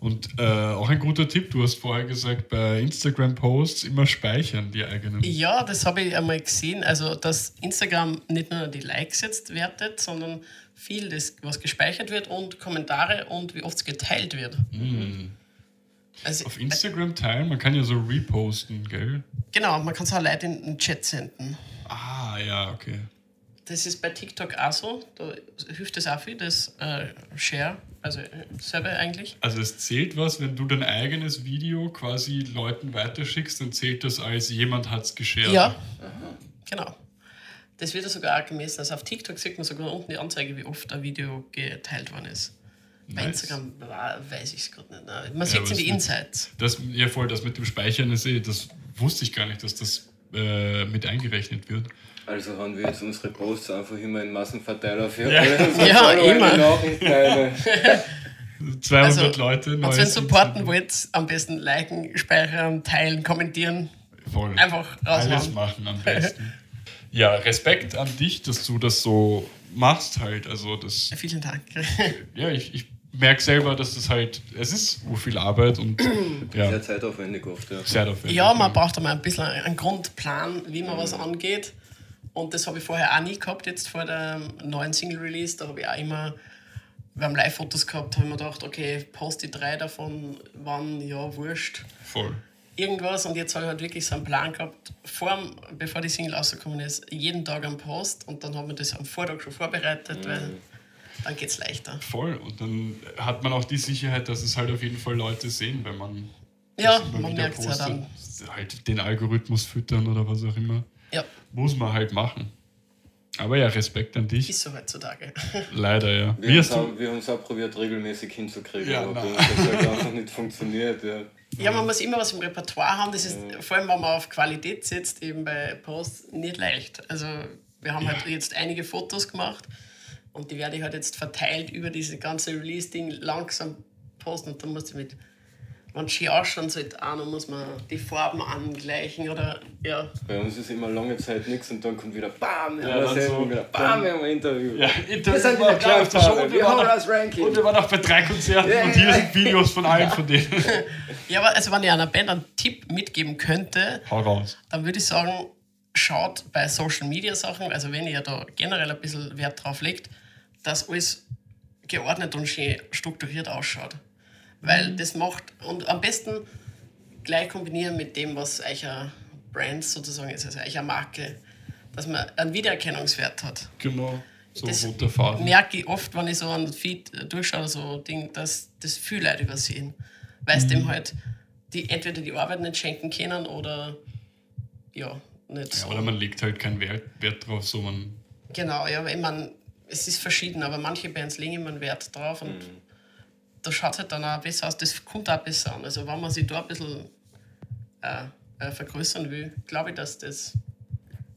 Und äh, auch ein guter Tipp, du hast vorher gesagt, bei Instagram-Posts immer speichern, die eigenen. Ja, das habe ich einmal gesehen. Also, dass Instagram nicht nur die Likes jetzt wertet, sondern viel, das, was gespeichert wird und Kommentare und wie oft es geteilt wird. Also, Auf Instagram teilen, man kann ja so reposten, gell? genau, man kann es auch Leute in den Chat senden. Ah, ja, okay. Das ist bei TikTok auch so. Da hilft es auch viel, das äh, Share, also äh, selber eigentlich. Also es zählt was, wenn du dein eigenes Video quasi Leuten weiterschickst, dann zählt das als jemand hat es geshared. Ja, genau. Das wird ja sogar auch gemessen. Also auf TikTok sieht man sogar unten die Anzeige, wie oft ein Video geteilt worden ist. Bei Nice. Instagram weiß ich es gerade nicht. Nein, Man Ja, sieht es in die Insights. Das, ja, voll, das mit dem Speichern ist eh, das wusste ich gar nicht, dass das äh, mit eingerechnet wird. Also haben wir jetzt unsere Posts einfach immer in Massenverteiler für Ja. alle Ja, immer. Nachrichten. 200 Also, Leute, wenn supporten Instagram. wollt, am besten liken, speichern, teilen, kommentieren. Voll. Einfach Alles raushauen. machen am besten. ja, Respekt an dich, dass du das so machst halt. Also das, Vielen Dank. ja, ich, ich merke selber, dass das halt, es ist so viel Arbeit und ja, Sehr zeitaufwendig oft, ja. sehr aufwendig. Ja, man braucht einmal ein bisschen einen Grundplan, wie man was angeht. Und das habe ich vorher auch nie gehabt, jetzt vor dem neuen Single-Release. Da habe ich auch immer, wir haben Live-Fotos gehabt, habe ich mir gedacht, okay, poste die drei davon, wann, ja, wurscht. Voll. Irgendwas. Und jetzt habe ich halt wirklich so einen Plan gehabt, vor, bevor die Single rausgekommen ist, jeden Tag einen Post. Und dann haben wir das am Vortag schon vorbereitet, weil dann geht es leichter. Voll. Und dann hat man auch die Sicherheit, dass es halt auf jeden Fall Leute sehen, wenn man Ja, das man merkt es ja dann. Halt den Algorithmus füttern oder was auch immer. Ja, Muss man halt machen. Aber ja, Respekt an dich. ist so heutzutage. Leider, ja. Wir haben es auch, probiert, regelmäßig hinzukriegen, Ja, aber nein. uns hat halt einfach nicht funktioniert. Ja. Ja, man muss immer was im Repertoire haben. Das ist vor allem, wenn man auf Qualität setzt, eben bei Posts nicht leicht. Also wir haben halt jetzt einige Fotos gemacht und die werde ich halt jetzt verteilt über diese ganze Release-Ding langsam posten und dann muss ich mit, wenn es schön ausschauen sollte, auch noch muss man die Farben angleichen oder ja. Bei uns ist immer lange Zeit nichts und dann kommt wieder BAM! Wir Ja, haben dann so- wieder BAM! Wir haben ein Interview. ja, Wir sind in der Klangfarbe, wir haben das Ranking. Und wir waren auch bei drei Konzerten Ja, und ja, hier ja. sind Videos von allen von denen. Ja, aber also wenn ich einer Band einen Tipp mitgeben könnte, Hau raus. dann würde ich sagen, schaut bei Social Media Sachen, also wenn ihr da generell ein bisschen Wert drauf legt, dass alles geordnet und schön strukturiert ausschaut. Weil das macht, und am besten gleich kombinieren mit dem, was euer Brand sozusagen ist, also eurer Marke, dass man einen Wiedererkennungswert hat. Genau. So Das roter Faden. Merke ich oft, wenn ich so einen Feed äh, durchschaue, so Ding, dass das viele Leute übersehen. Weil es dem halt die entweder die Arbeit nicht schenken können oder ja, nicht Ja, so. oder man legt halt keinen Wert, Wert drauf, so man Genau, ja, ich meine, es ist verschieden, aber manche Bands legen immer einen Wert drauf und da schaut es halt dann auch besser aus. Das kommt auch besser an. Also, wenn man sich da ein bisschen äh, äh, vergrößern will, glaube ich, dass das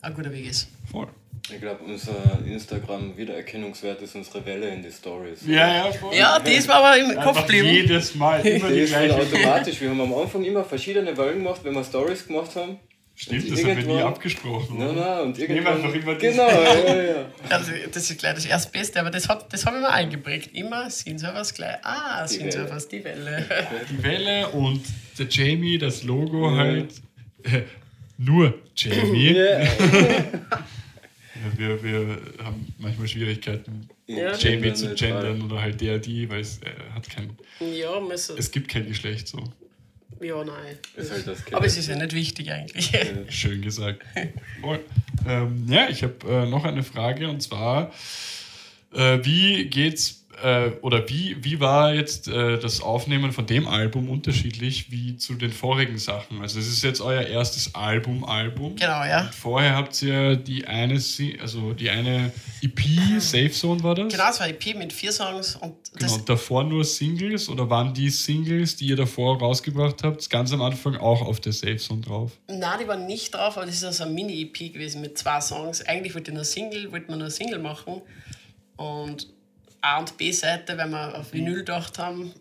ein guter Weg ist. Voll. Ich glaube, unser Instagram-Wiedererkennungswert ist unsere Welle in die Stories. Ja, ja, voll. Ja, das war aber im Kopf geblieben. jedes Mal immer Die die gleiche. automatisch. Wir haben am Anfang immer verschiedene Wellen gemacht, wenn wir Stories gemacht haben. Stimmt, das haben wir nie abgesprochen. Nein, nein, und nehmen irgendwann. einfach immer Genau, ja, ja. Also, das ist gleich das Erstbeste, aber das, hat- das habe ich mir eingeprägt. Immer sind Servers gleich. Ah, sind Welle. Servers, die Welle. Die Welle und der Jamie, das Logo halt. Äh, nur Jamie. Ja. Ja, wir, wir haben manchmal Schwierigkeiten, Ja. Jamie zu gendern oder halt der, die, weil es äh, hat kein. ja. Es gibt kein Geschlecht so. Ja, nein. Ist halt das aber es ist ja nicht wichtig eigentlich. Schön gesagt. Ähm, ja, ich habe äh, noch eine Frage und zwar, äh, wie geht's äh, oder wie, wie war jetzt äh, das Aufnehmen von dem Album unterschiedlich wie zu den vorigen Sachen? Also es ist jetzt euer erstes Album, Album. Genau, ja. Vorher habt ihr die eine, also die eine EP, Safe Zone war das? Genau, es war EP mit vier Songs und das, Genau, und davor nur Singles oder waren die Singles, die ihr davor rausgebracht habt, ganz am Anfang auch auf der Safe Zone drauf? Nein, die waren nicht drauf, aber das ist also ein Mini-EP gewesen mit zwei Songs. Eigentlich wollte ich nur Single, wollte man nur Single machen. Und A- und B-Seite, wenn wir auf Vinyl gedacht haben,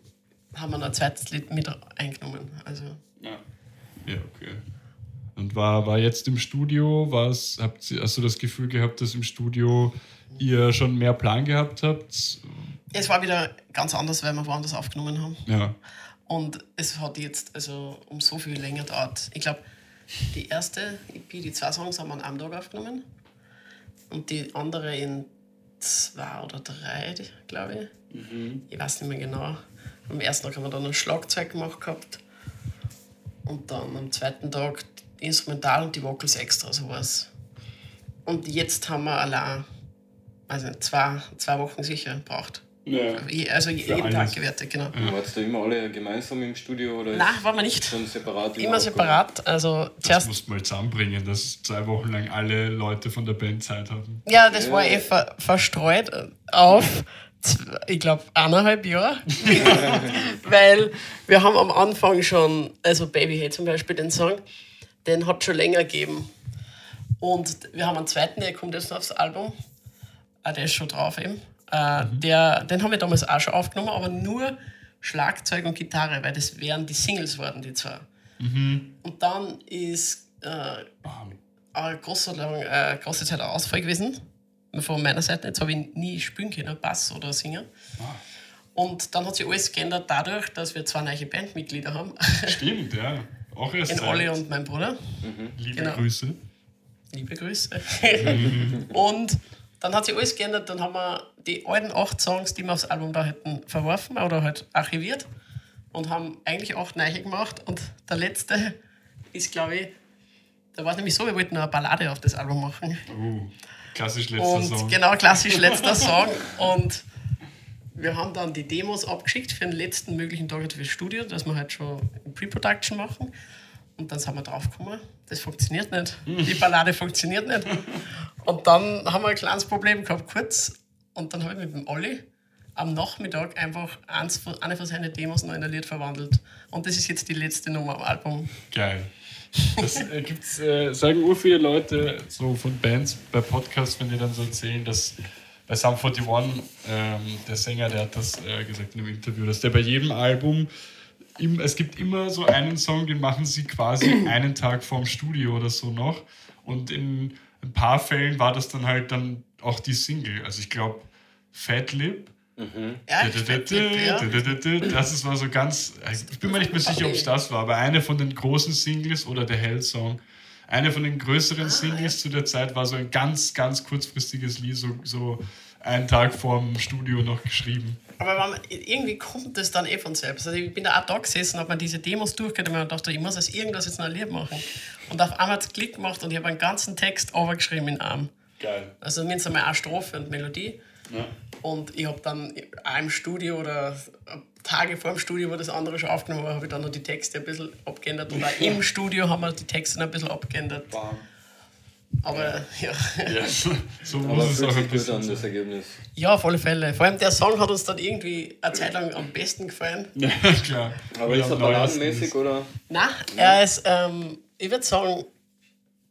haben wir noch ein zweites Lied mit eingenommen. Also, Ja. Ja, okay. Und war, war jetzt im Studio, war's, habt ihr, hast du das Gefühl gehabt, dass im Studio ihr schon mehr Plan gehabt habt? es war wieder ganz anders, weil wir woanders aufgenommen haben. Ja. Und es hat jetzt also um so viel länger gedauert. Ich glaube, die erste EP, die zwei Songs haben wir an einem Tag aufgenommen. Und die andere in zwei oder drei, glaube ich. Ich weiß nicht mehr genau. Am ersten Tag haben wir dann ein Schlagzeug gemacht gehabt. Und dann am zweiten Tag die Instrumental und die Vocals extra, sowas. Und jetzt haben wir allein, also zwei, zwei Wochen sicher gebraucht. Ja. Also jeden. Tag gewertet, genau. Wart ihr immer alle gemeinsam im Studio oder Nein, waren wir nicht. schon separat? Immer separat. Also Das musst du mal zusammenbringen, dass zwei Wochen lang alle Leute von der Band Zeit hatten. ja, das war eh ver verstreut auf, ich glaube, eineinhalb Jahre. Weil wir haben am Anfang schon, also Baby Hey zum Beispiel, den Song, den hat schon länger gegeben. Und wir haben einen zweiten, der kommt jetzt noch aufs Album. Ah, der ist schon drauf eben. Äh, der, den haben wir damals auch schon aufgenommen, aber nur Schlagzeug und Gitarre, weil das wären die Singles worden, die zwei. Und dann ist äh, eine große, äh, große Zeit ein Ausfall gewesen. Von meiner Seite. Jetzt habe ich nie spielen können, Bass oder singen. Und dann hat sich alles geändert dadurch, dass wir zwei neue Bandmitglieder haben. Stimmt, ja. Auch erst In. Olli und mein Bruder. Liebe genau. Grüße. Liebe Grüße. und dann hat sich alles geändert. Dann haben wir die alten acht Songs, die wir aufs Album da hätten, verworfen oder halt archiviert und haben eigentlich acht neue gemacht. Und der letzte ist, glaube ich, da war es nämlich so, wir wollten eine Ballade auf das Album machen. Uh, klassisch letzter Und Song. genau, klassisch letzter Song. Und wir haben dann die Demos abgeschickt für den letzten möglichen Tag fürs Studio, dass wir halt schon Pre-Production machen. Und dann sind wir draufgekommen, das funktioniert nicht. Die Ballade funktioniert nicht. Und dann haben wir ein kleines Problem gehabt, kurz. Und dann habe ich mit dem Olli am Nachmittag einfach eins von, eine von seinen Demos noch in ein Lied verwandelt. Und das ist jetzt die letzte Nummer am Album. Geil. Das äh, gibt's, äh, sagen ur viele Leute so von Bands bei Podcasts, wenn die dann so erzählen, dass bei Sum 41, ähm, der Sänger, der hat das äh, gesagt in einem Interview, dass der bei jedem Album, im, es gibt immer so einen Song, den machen sie quasi einen Tag vorm Studio oder so noch. Und in ein paar Fällen war das dann halt dann auch die Single. Also ich glaube, Fat Lip Ja, das ist war so ganz. Ich bin mir nicht mehr sicher, ob es das war, aber eine von den großen Singles oder der Hell-Song, eine von den größeren Singles zu der Zeit war so ein ganz, ganz kurzfristiges Lied, so, so einen Tag vorm Studio noch geschrieben. Aber man, irgendwie kommt das dann eh von selbst. Also ich bin da auch da gesessen, habe mir diese Demos durchgehört und mir gedacht, ich muss aus irgendwas jetzt noch Lied machen. Und auf einmal hat es Klick gemacht und ich habe einen ganzen Text overgeschrieben in einem. Geil. Also mindestens einmal eine Strophe und Melodie. Ja. Und ich habe dann auch im Studio oder Tage vor dem Studio, wo das andere schon aufgenommen war, habe ich dann noch die Texte ein bisschen abgeändert. Und auch im Studio haben wir die Texte noch ein bisschen abgeändert. Aber ja. Ja, so Aber muss es auch ein bisschen an, das Ergebnis. ja, auf alle Fälle. Vor allem der Song hat uns dann irgendwie eine Zeit lang am besten gefallen. Ja, klar. Aber ist er balladenmäßig oder? Na, er ist, ähm, ich würde sagen,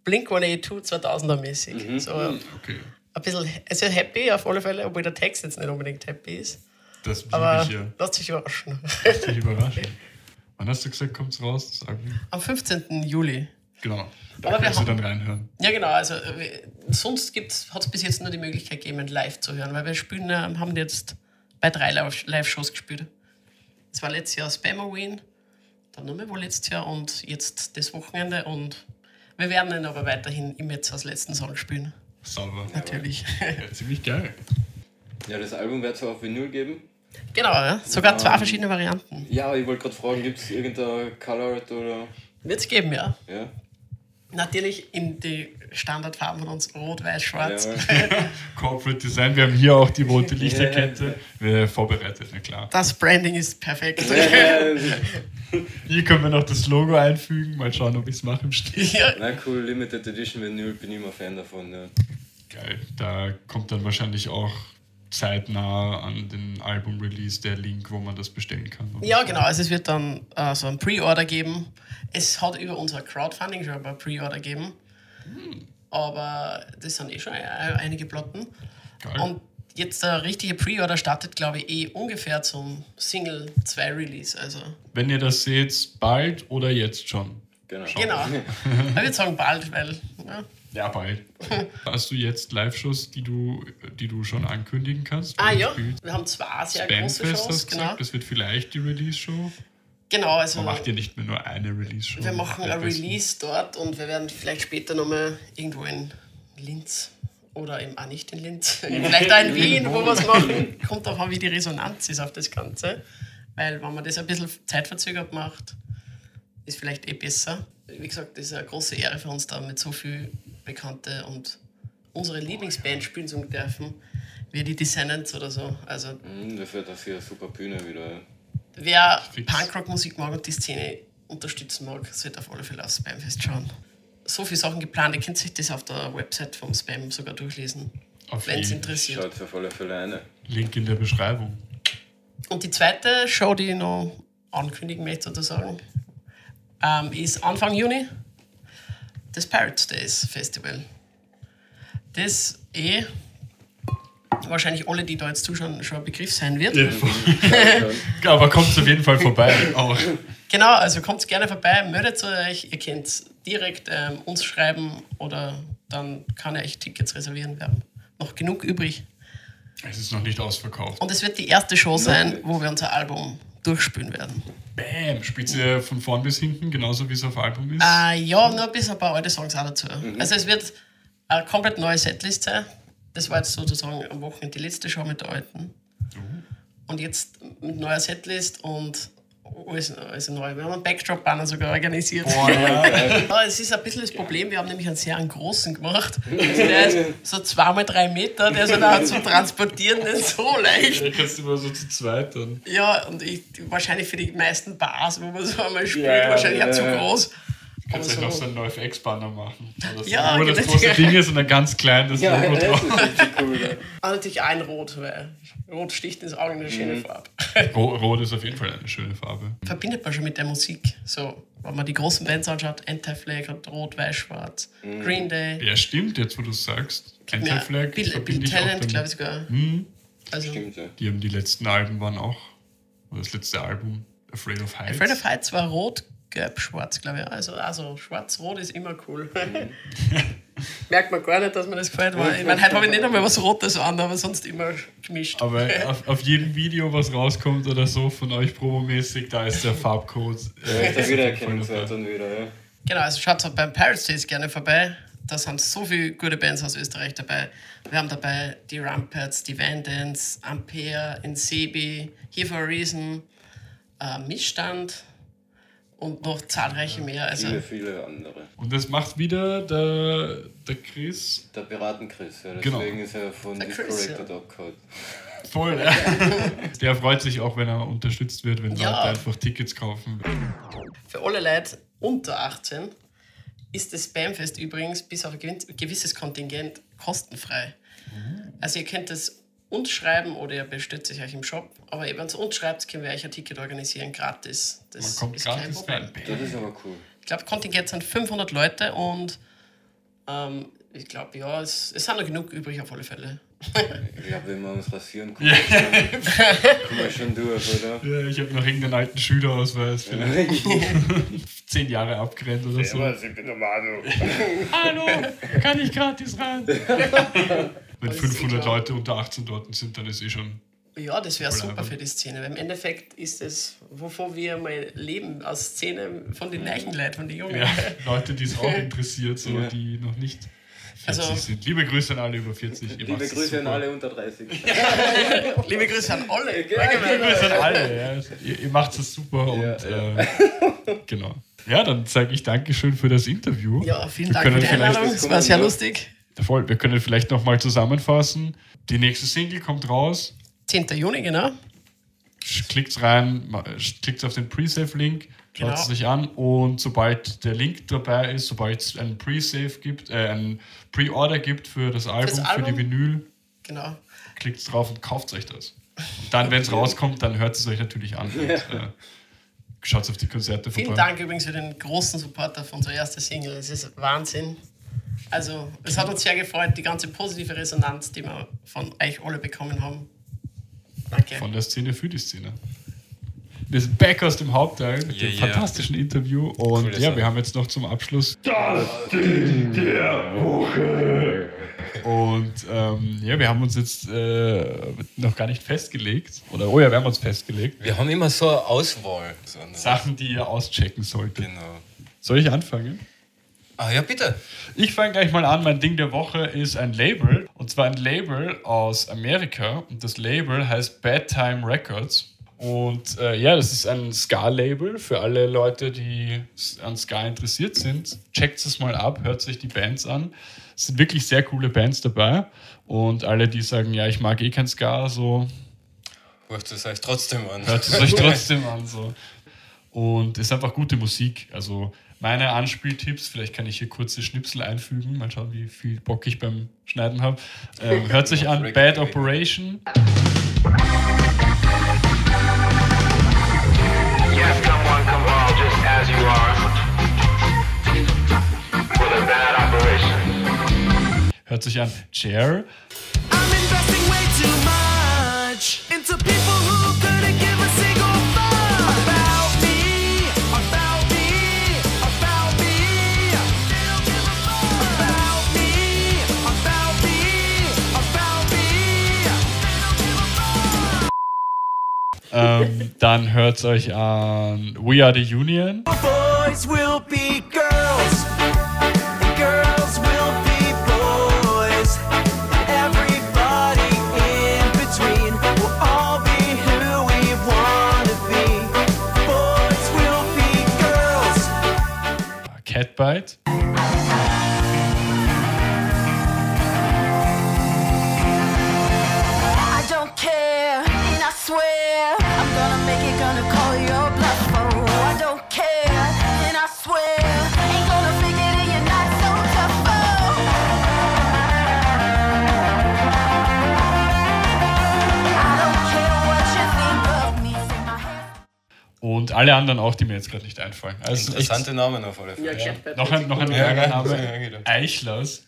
Blink 182 2000er mäßig. So Okay, ein bisschen, also happy auf alle Fälle, obwohl der Text jetzt nicht unbedingt happy ist. das Aber ich ja. lasst sich überraschen. Lass dich überraschen. Wann hast du gesagt, kommt's raus, das Album? Am 15. Juli. Genau. Da Aber wir kannst du dann reinhören. Ja, genau. Also äh, sonst hat es bis jetzt nur die Möglichkeit gegeben, live zu hören, weil wir spielen, äh, haben jetzt bei drei Live- Live-Shows gespielt. Es war letztes Jahr Spamoween, dann nochmal wohl letztes Jahr und jetzt das Wochenende und wir werden ihn aber weiterhin immer jetzt als letzten Song spielen. Sauber. Natürlich. Ja, ziemlich geil. Ja, das Album wird es auch auf Vinyl geben. genau, ja. sogar zwei verschiedene Varianten. Ja, ich wollte gerade fragen, gibt es irgendein Colored oder. Wird es geben, ja. Ja? Natürlich in die Standardfarben von uns, rot, weiß, schwarz. Ja, Corporate Design, wir haben hier auch die rote Lichterkette. Wir vorbereitet, na klar. Das Branding ist perfekt. Hier können wir noch das Logo einfügen. Mal schauen, ob ich es mache im Stil. ja. Na cool, Limited Edition Vinyl, bin ich immer Fan davon. Ja. Geil. Da kommt dann wahrscheinlich auch zeitnah an den Album-Release der Link, wo man das bestellen kann. Ja, genau. Also es wird dann äh, so ein Pre-Order geben. Es hat über unser Crowdfunding schon ein Pre-Order gegeben. Aber das sind eh schon ein- einige Platten. Geil. Und jetzt der richtige Pre-Order startet, glaube ich, eh ungefähr zum Single 2 Release. Also Wenn ihr das seht, bald oder jetzt schon? Genau. genau. ich würde sagen bald, weil ja. Ja, bald. Hast du jetzt Live-Shows, die du, die du schon ankündigen kannst? Ah ja, wir haben zwei sehr große Spamfest Shows. hast Genau. gesagt, das wird vielleicht die Release-Show. genau, also Man macht ja nicht mehr nur eine Release-Show. wir machen ein. Release dort und wir werden vielleicht später nochmal irgendwo in Linz oder eben auch nicht in Linz, vielleicht auch in Wien, wo wir es machen. Kommt auch an, wie die Resonanz ist auf das Ganze. Weil wenn man das ein bisschen zeitverzögert macht, ist vielleicht eh besser. Wie gesagt, das ist eine große Ehre für uns, da mit so viel Bekannte und unsere Lieblingsband spielen zu dürfen, wie die Descendants oder so. Also Mhm, Das wird das hier eine super Bühne wieder. wer. Punkrock-Musik mag und die Szene unterstützen mag, sollte auf alle Fälle aufs Spamfest schauen. So viele Sachen geplant, ihr könnt sich das auf der Website vom Spam sogar durchlesen, wenn es interessiert. Schaut auf alle Fälle eine. Link in der Beschreibung. Und die zweite Show, die ich noch ankündigen möchte, sozusagen, ähm, ist Anfang Juni das Pirates Days Festival. Das eh wahrscheinlich alle, die da jetzt zuschauen, schon ein Begriff sein wird. Ja, aber kommt auf jeden Fall vorbei. Auch. Genau, also kommt gerne vorbei, meldet euch. Ihr könnt direkt ähm, uns schreiben oder dann kann ich euch Tickets reservieren. Wir haben noch genug übrig. Es ist noch nicht ausverkauft. Und es wird die erste Show sein, wo wir unser Album durchspielen werden. Bam! Spielt ihr von vorn bis hinten, genauso wie es auf Album ist? Äh, ja, nur bis ein paar alte Songs auch dazu. Also es wird eine komplett neue Setlist sein. Das war jetzt sozusagen am Wochenende die letzte Show mit der alten. Und jetzt mit neuer Setlist und alles, alles neu. Wir haben einen Backdrop-Banner sogar organisiert. Boah, ja. Es ist ein bisschen das Problem, wir haben nämlich einen sehr einen großen gemacht. Also der ist so zweimal drei Meter, der ist halt zum Transportieren nicht so leicht. Da kannst du immer so zu zweit dann. Ja, und ich, wahrscheinlich für die meisten Bars, wo man so einmal spielt, Ja, wahrscheinlich ja, auch zu groß. Kannst Aber du noch so- einen NoFX-Banner machen. Oder so. Ja, Nur das genau. große Ding ist und dann ganz klein das Ja, Logo das drauf. ist richtig cool. Ja. Ah, natürlich ein Rot, weil Rot sticht ins Auge, eine schöne Farbe. Ro- Rot ist auf jeden Fall eine schöne Farbe. Verbindet man schon mit der Musik. So, wenn man die großen Bands anschaut, Anti-Flag hat Rot, Weiß, Schwarz, Green Day, Ja, stimmt, jetzt wo du es sagst. ja, Anti-Flag. Bill, Bill ich auch Talent, glaube ich sogar. Hm, Also, Stimmt, ja. die haben die letzten Alben waren auch. Oder das letzte Album, Afraid of Heights. Afraid of Heights war Rot, Gelb, Schwarz, glaube ich. Also, also Schwarz-Rot ist immer cool. Merkt man gar nicht, dass mir das gefällt. Weil, ich meine, heute habe ich nicht einmal was Rotes an, aber sonst immer gemischt. Aber auf, auf jedem Video, was rauskommt oder so von euch promomäßig, da ist der Farbcode. Ja, äh, ist der Wiedererkennungswert dann wieder, ja. Genau, also schaut halt beim Pirates Days gerne vorbei. Da sind so viele gute Bands aus Österreich dabei. Wir haben dabei die Rumpets, die Vandans, Ampere, Insebi, Here for a Reason, äh, Missstand und noch zahlreiche mehr. Also, Viele, viele andere. Und das macht wieder der, der Chris. Der Piraten-Chris, ja. Genau. Deswegen ist er von Der Chris, Discorrector ja. Voll, ja. Der freut sich auch, wenn er unterstützt wird, wenn Ja. Leute einfach Tickets kaufen. für alle Leute unter 18 ist das Spamfest übrigens bis auf ein gewisses Kontingent kostenfrei. Also ihr könnt es uns schreiben oder ihr bestellt sich euch im Shop. Aber wenn ihr uns schreibt, können wir euch ein Ticket organisieren, gratis. Das Man kommt ist kein gratis Problem. rein. Das ist aber cool. Ich glaube, Kontingent sind 500 Leute und ähm, ich glaube, ja, es, es sind noch genug übrig auf alle Fälle. Ja, wenn wir uns rasieren, kommen wir schon, kommen wir schon durch, oder? Ja, ich habe noch irgendeinen alten Schülerausweis, vielleicht zehn Jahre abgerennt oder so. Servus, ich bin der Manu. Hallo, kann ich gratis rein? Wenn ist 500 klar. Leute unter 18 dort sind, dann ist eh schon. Ja, das wäre super für die Szene. Weil im Endeffekt ist es, wovon wir mal leben, aus Szene von den neuen Leuten, von den Jungen. Ja, Leute, die es auch interessiert, so, Ja. die noch nicht 40 Also- sind. Liebe Grüße an alle über 40. Ihr Liebe Grüße an super. alle unter 30. Liebe Grüße an alle. Liebe Grüße an alle. Ja. Ihr, ihr macht es super und Ja, Äh, genau. Ja, dann sage ich Dankeschön für das Interview. Ja, vielen Wir Dank für die Einladung. Es war sehr lustig. Voll, wir können vielleicht nochmal zusammenfassen. Die nächste Single kommt raus. 10. Juni, genau. Klickt rein, klickt auf den Pre-Save-Link, schaut Genau. es sich an und sobald der Link dabei ist, sobald es einen Pre-Save gibt, äh, einen Pre-Order gibt für das Album, für Album? die Vinyl, Genau. klickt drauf und kauft euch das. Und dann, wenn es rauskommt, dann hört es euch natürlich an. Und, äh, schaut auf die Konzerte Vielen vorbei. Dank übrigens für den großen Support auf unsere erste Single. Es ist Wahnsinn. Also, es hat uns sehr gefreut, die ganze positive Resonanz, die wir von euch alle bekommen haben. Danke. Von der Szene für die Szene. Wir sind back aus dem Hauptteil mit Yeah, dem yeah. fantastischen Interview. Und Coole ja, wir haben jetzt noch zum Abschluss Das Ding der Woche. Und ähm, ja, wir haben uns jetzt äh, noch gar nicht festgelegt. Oder oh ja, wir haben uns festgelegt. Wir haben immer so eine Auswahl. So eine- Sachen, die ihr auschecken solltet. Genau. Soll ich anfangen? Ah ja, bitte. Ich fange gleich mal an. Mein Ding der Woche ist ein Label. Und zwar ein Label aus Amerika. Und das Label heißt Bad Time Records. Und äh, ja, das ist ein Ska-Label für alle Leute, die an Ska interessiert sind. Checkt es mal ab, hört sich die Bands an. Es sind wirklich sehr coole Bands dabei. Und alle, die sagen, ja, ich mag eh kein Ska, so Hört es euch trotzdem an. hört es euch trotzdem an. So. Und ist einfach gute Musik. Also meine Anspieltipps, vielleicht kann ich hier kurze Schnipsel einfügen, mal schauen, wie viel Bock ich beim Schneiden habe. Ähm, hört sich an Bad Operation, Yes, someone come all just as you are. With a bad operation. hört sich an Chair, I'm ähm, dann hört euch an We Are the Union, Boys will be girls, and und alle anderen auch, die mir jetzt gerade nicht einfallen. Also echt Interessante Namen auf alle Fälle. Ja, Catbird noch ein, noch ein Ja, ja, Name, ja, genau. Eichlers.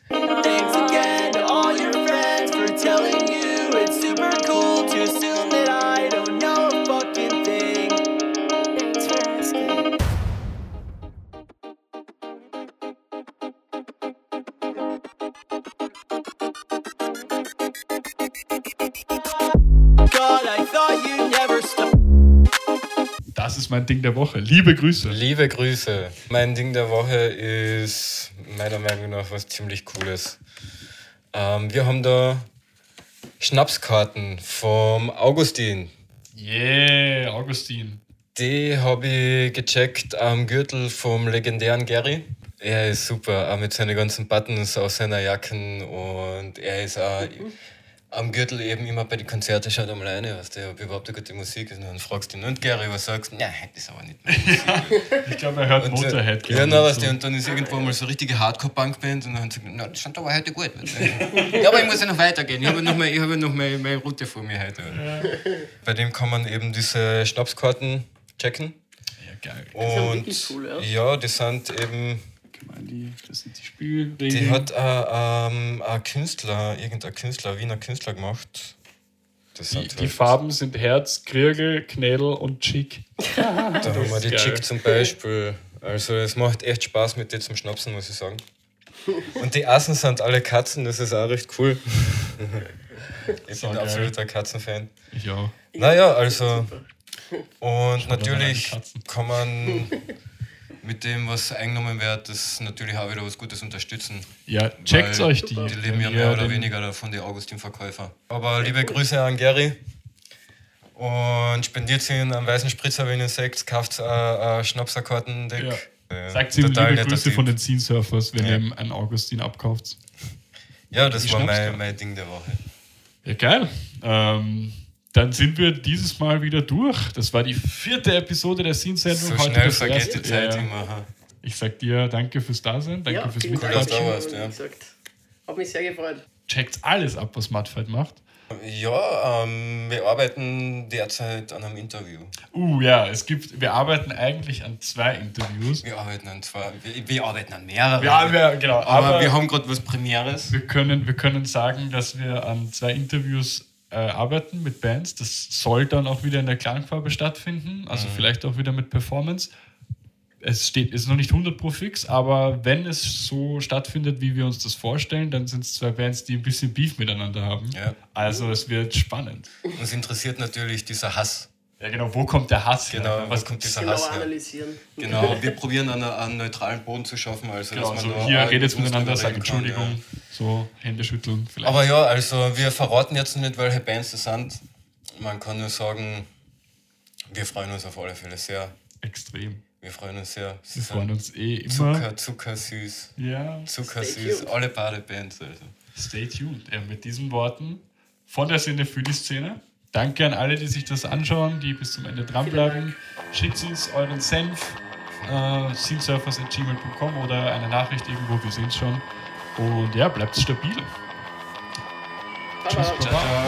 Mein Ding der Woche. Liebe Grüße. Liebe Grüße. Mein Ding der Woche ist meiner Meinung nach was ziemlich Cooles. Ähm, wir haben da Schnapskarten vom Augustin. Yeah, Augustin. Die habe ich gecheckt am Gürtel vom legendären Gary. Er ist super, auch mit seinen ganzen Buttons aus seiner Jacken und er ist auch am Gürtel eben immer bei den Konzerten schaut am alleine, weißt du, ich hab überhaupt eine gute Musik und dann fragst du ihn, und Gary, was sagst du? Nein, das ist aber nicht meine Musik. Ich glaube, er hört Und, äh, Motorhead ja, gerne na, und weißt du, und dann ist irgendwo mal so eine richtige Hardcore-Punk-Band und dann sagt er, na, das stand aber heute gut. ja, aber ich muss ja noch weitergehen, ich habe noch, mal, ich habe noch meine, meine Route vor mir heute. Bei dem kann man eben diese Schnapskarten checken. Ja, geil. Und wirklich cool, ja. ja, die sind eben Ich meine, die, das sind die Spielregeln. Die hat äh, ähm, ein Künstler, irgendein Künstler, ein Wiener Künstler gemacht. Das die, die halt- Farben sind Herz, Kriegel, Knädel und Chick. Da haben wir die geil. Chick zum Beispiel. Also es macht echt Spaß mit dir zum Schnapsen, muss ich sagen. Und die Assen sind alle Katzen, das ist auch recht cool. Ich bin geil. absoluter Katzenfan. Ich auch. Naja, also. Und natürlich kann man mit dem, was eingenommen wird, das natürlich auch wieder was Gutes unterstützen. Ja, checkt euch die. Die leben ja mehr oder weniger von den Augustin-Verkäufer. Aber liebe Grüße an Gary. Und spendiert sie einen weißen Spritzer, wenn ihr seht, kauft äh, äh, Schnapserkartendeck. Ja. Äh, Sagt ihm liebe Grüße von den Scene Surfers, wenn Ja. ihr einen Augustin abkauft. Ja, das die war mein, mein Ding der Woche. Ja, geil. Ähm, dann sind wir dieses Mal wieder durch. Das war die vierte Episode der Scene-Sendung. So Heute schnell vergeht erste. die Zeit Ja, ja. immer. Ich sag dir danke fürs Dasein, danke Ja, fürs vielen Dank. dass du Mitquatschen. da warst, ja. Hat mich sehr gefreut. Checkt alles ab, was Mudfight macht. Ja, ähm, wir arbeiten derzeit an einem Interview. Uh, ja, es gibt, wir arbeiten eigentlich an zwei Interviews. Wir arbeiten an zwei, wir, wir arbeiten an mehreren. Ja, wir, genau. aber, Aber, wir haben gerade was Premieres. wir, können, wir können sagen, dass wir an zwei Interviews äh, arbeiten mit Bands. Das soll dann auch wieder in der Klangfarbe stattfinden, also vielleicht auch wieder mit Performance. Es steht, ist noch nicht 100 pro fix, aber wenn es so stattfindet, wie wir uns das vorstellen, dann sind es zwei Bands, die ein bisschen Beef miteinander haben. Ja. Also es wird spannend. Uns interessiert natürlich dieser Hass. Ja, genau, wo kommt der Hass her? Genau, Was wo kommt dieser Genau Hass her? analysieren. Genau, wir probieren einen, einen neutralen Boden zu schaffen. Also, Genau, dass man also hier redet uns miteinander, sagt reden kann, Entschuldigung, so Hände schütteln vielleicht. Aber ja, also wir verraten jetzt nicht, welche Bands das sind. Man kann nur sagen, wir freuen uns auf alle Fälle sehr. Extrem. Wir freuen uns sehr. Sie Wir freuen uns eh immer. Zucker, zuckersüß. Ja, Zuckersüß. Alle Badebands. Also. stay tuned. Ja, mit diesen Worten von der Szene für die Szene. Danke an alle, die sich das anschauen, die bis zum Ende dranbleiben. Schickt uns euren Senf, äh, oder eine Nachricht irgendwo, wir sehen es schon. Und ja, bleibt stabil. Baba. Tschüss, Baba.